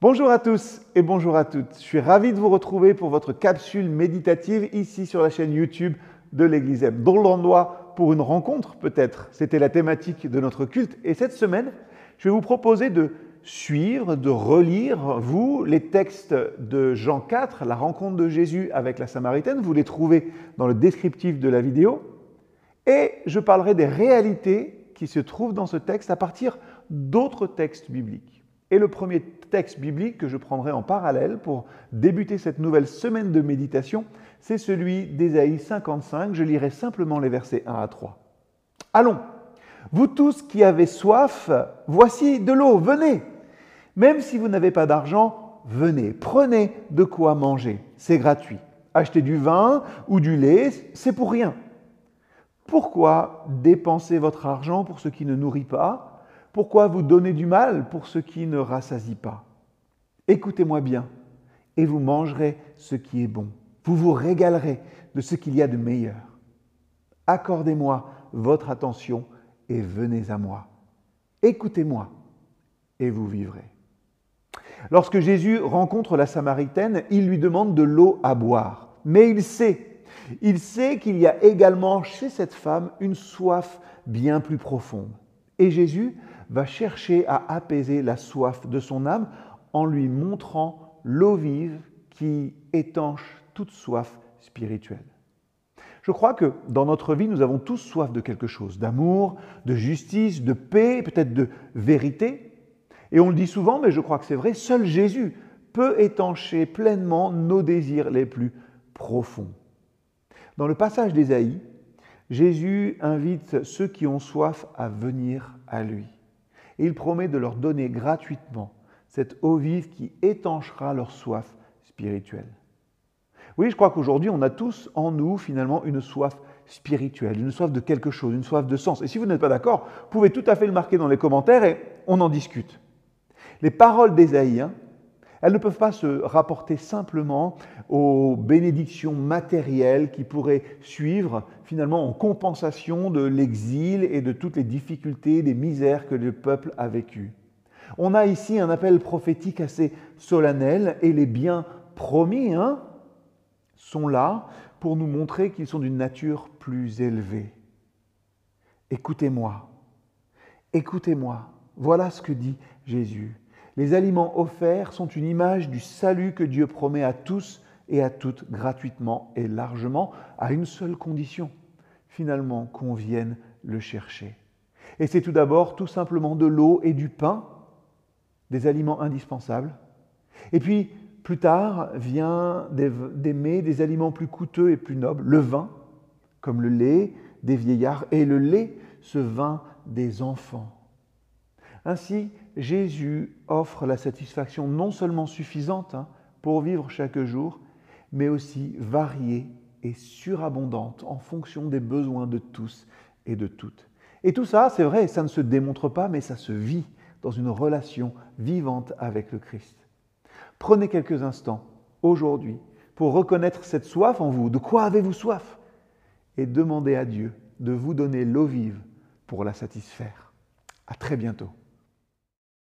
Bonjour à tous et bonjour à toutes. Je suis ravi de vous retrouver pour votre capsule méditative ici sur la chaîne YouTube de l'Église M. Pour une rencontre peut-être. C'était la thématique de notre culte. Et cette semaine, je vais vous proposer de suivre, de relire, vous, les textes de Jean 4, la rencontre de Jésus avec la Samaritaine. Vous les trouvez dans le descriptif de la vidéo. Et je parlerai des réalités qui se trouvent dans ce texte à partir d'autres textes bibliques. Et le premier texte biblique que je prendrai en parallèle pour débuter cette nouvelle semaine de méditation, c'est celui d'Ésaïe 55. Je lirai simplement les versets 1 à 3. Allons, vous tous qui avez soif, voici de l'eau, venez. Même si vous n'avez pas d'argent, venez, prenez de quoi manger, c'est gratuit. Achetez du vin ou du lait, c'est pour rien. Pourquoi dépenser votre argent pour ce qui ne nourrit pas pourquoi vous donnez du mal pour ce qui ne rassasie pas? Écoutez-moi bien, et vous mangerez ce qui est bon. Vous vous régalerez de ce qu'il y a de meilleur. Accordez-moi votre attention et venez à moi. Écoutez-moi et vous vivrez. Lorsque Jésus rencontre la Samaritaine, il lui demande de l'eau à boire. Mais il sait, il sait qu'il y a également chez cette femme une soif bien plus profonde. Et Jésus va chercher à apaiser la soif de son âme en lui montrant l'eau vive qui étanche toute soif spirituelle. Je crois que dans notre vie, nous avons tous soif de quelque chose, d'amour, de justice, de paix, peut-être de vérité. Et on le dit souvent, mais je crois que c'est vrai, seul Jésus peut étancher pleinement nos désirs les plus profonds. Dans le passage d'Ésaïe, Jésus invite ceux qui ont soif à venir à lui et il promet de leur donner gratuitement cette eau vive qui étanchera leur soif spirituelle. Oui, je crois qu'aujourd'hui, on a tous en nous finalement une soif spirituelle, une soif de quelque chose, une soif de sens. Et si vous n'êtes pas d'accord, vous pouvez tout à fait le marquer dans les commentaires et on en discute. Les paroles d'Ésaïe, hein, elles ne peuvent pas se rapporter simplement aux bénédictions matérielles qui pourraient suivre finalement en compensation de l'exil et de toutes les difficultés, des misères que le peuple a vécues. On a ici un appel prophétique assez solennel et les biens promis hein, sont là pour nous montrer qu'ils sont d'une nature plus élevée. Écoutez-moi, écoutez-moi, voilà ce que dit Jésus. Les aliments offerts sont une image du salut que Dieu promet à tous et à toutes gratuitement et largement, à une seule condition, finalement qu'on vienne le chercher. Et c'est tout d'abord tout simplement de l'eau et du pain, des aliments indispensables. Et puis, plus tard, vient d'aimer des aliments plus coûteux et plus nobles, le vin, comme le lait des vieillards, et le lait, ce vin des enfants. Ainsi, Jésus offre la satisfaction non seulement suffisante hein, pour vivre chaque jour, mais aussi variée et surabondante en fonction des besoins de tous et de toutes. Et tout ça, c'est vrai, ça ne se démontre pas, mais ça se vit dans une relation vivante avec le Christ. Prenez quelques instants aujourd'hui pour reconnaître cette soif en vous. De quoi avez-vous soif? Et demandez à Dieu de vous donner l'eau vive pour la satisfaire. À très bientôt.